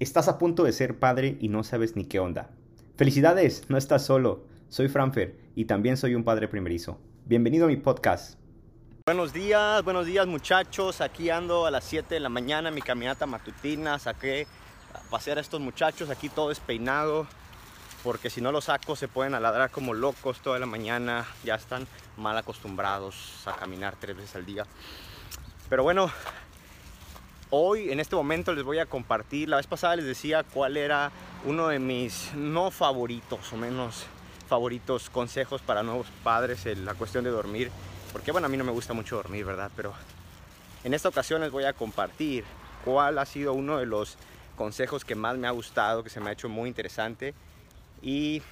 Estás a punto de ser padre y no sabes ni qué onda. Felicidades, no estás solo. Soy Franfer y también soy un padre primerizo. Bienvenido a mi podcast. Buenos días, buenos días muchachos. Aquí ando a las 7 de la mañana mi caminata matutina. Saqué a pasear a estos muchachos. Aquí todo despeinado. Porque si no los saco se pueden aladrar como locos toda la mañana. Ya están mal acostumbrados a caminar tres veces al día. Pero bueno, Hoy, en este momento, les voy a compartir. La vez pasada les decía cuál era uno de mis no favoritos o menos favoritos consejos para nuevos padres en la cuestión de dormir. Porque, bueno, a mí no me gusta mucho dormir, ¿verdad? Pero en esta ocasión les voy a compartir cuál ha sido uno de los consejos que más me ha gustado, que se me ha hecho muy interesante. Y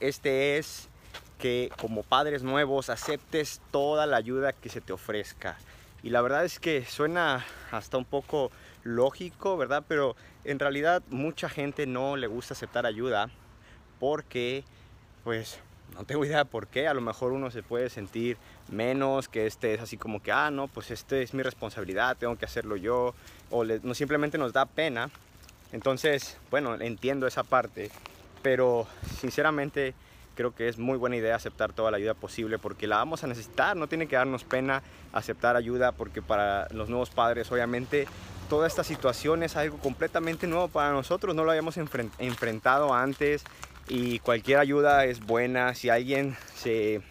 este es que como padres nuevos aceptes toda la ayuda que se te ofrezca. Y la verdad es que suena hasta un poco lógico, ¿verdad? Pero en realidad mucha gente no le gusta aceptar ayuda porque, pues, no tengo idea por qué. A lo mejor uno se puede sentir menos, que este es así como que, ah, no, pues este es mi responsabilidad, tengo que hacerlo yo. O no, simplemente nos da pena. Entonces, bueno, entiendo esa parte. Pero sinceramente creo que es muy buena idea aceptar toda la ayuda posible porque la vamos a necesitar, no tiene que darnos pena aceptar ayuda porque para los nuevos padres obviamente toda esta situación es algo completamente nuevo para nosotros, no lo habíamos enfrentado antes y cualquier ayuda es buena, si alguien se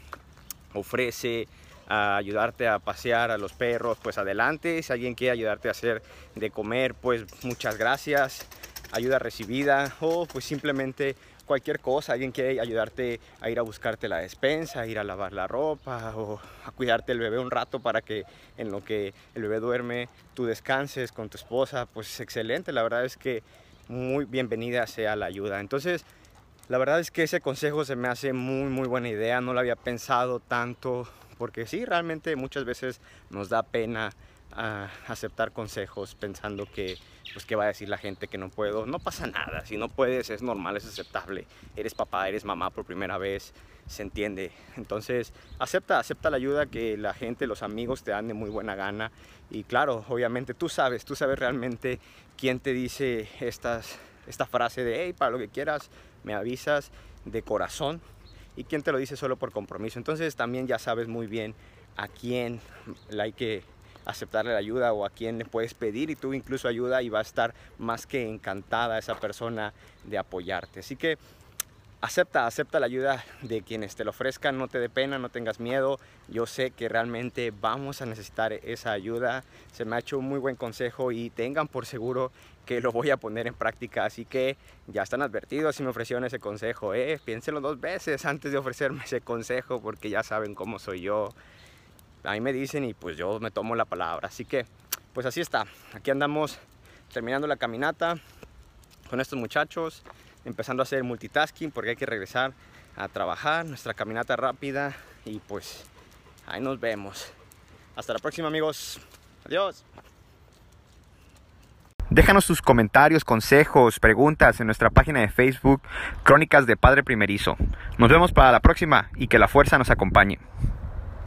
ofrece a ayudarte a pasear a los perros, pues adelante, si alguien quiere ayudarte a hacer de comer, pues muchas gracias, ayuda recibida o pues simplemente cualquier cosa, alguien quiere ayudarte a ir a buscarte la despensa, a ir a lavar la ropa o a cuidarte el bebé un rato para que en lo que el bebé duerme tú descanses con tu esposa, pues excelente, la verdad es que muy bienvenida sea la ayuda. Entonces, la verdad es que ese consejo se me hace muy muy buena idea, no lo había pensado tanto porque sí, realmente muchas veces nos da pena ah, aceptar consejos pensando que pues qué va a decir la gente que no puedo. No pasa nada, si no puedes es normal, es aceptable. Eres papá, eres mamá por primera vez, se entiende. Entonces, acepta, acepta la ayuda que la gente, los amigos te dan de muy buena gana. Y claro, obviamente tú sabes, tú sabes realmente quién te dice estas, esta frase de, hey, para lo que quieras, me avisas de corazón. Y quién te lo dice solo por compromiso. Entonces también ya sabes muy bien a quién la hay que aceptarle la ayuda o a quién le puedes pedir y tú incluso ayuda y va a estar más que encantada esa persona de apoyarte. Así que acepta, acepta la ayuda de quienes te lo ofrezcan, no te dé pena, no tengas miedo. Yo sé que realmente vamos a necesitar esa ayuda. Se me ha hecho un muy buen consejo y tengan por seguro que lo voy a poner en práctica. Así que ya están advertidos si me ofrecieron ese consejo. Eh, piénsenlo dos veces antes de ofrecerme ese consejo porque ya saben cómo soy yo a mí me dicen y pues yo me tomo la palabra. Así que, pues así está. Aquí andamos terminando la caminata con estos muchachos, empezando a hacer multitasking porque hay que regresar a trabajar, nuestra caminata rápida y pues ahí nos vemos. Hasta la próxima amigos. Adiós. Déjanos tus comentarios, consejos, preguntas en nuestra página de Facebook Crónicas de Padre Primerizo. Nos vemos para la próxima y que la fuerza nos acompañe.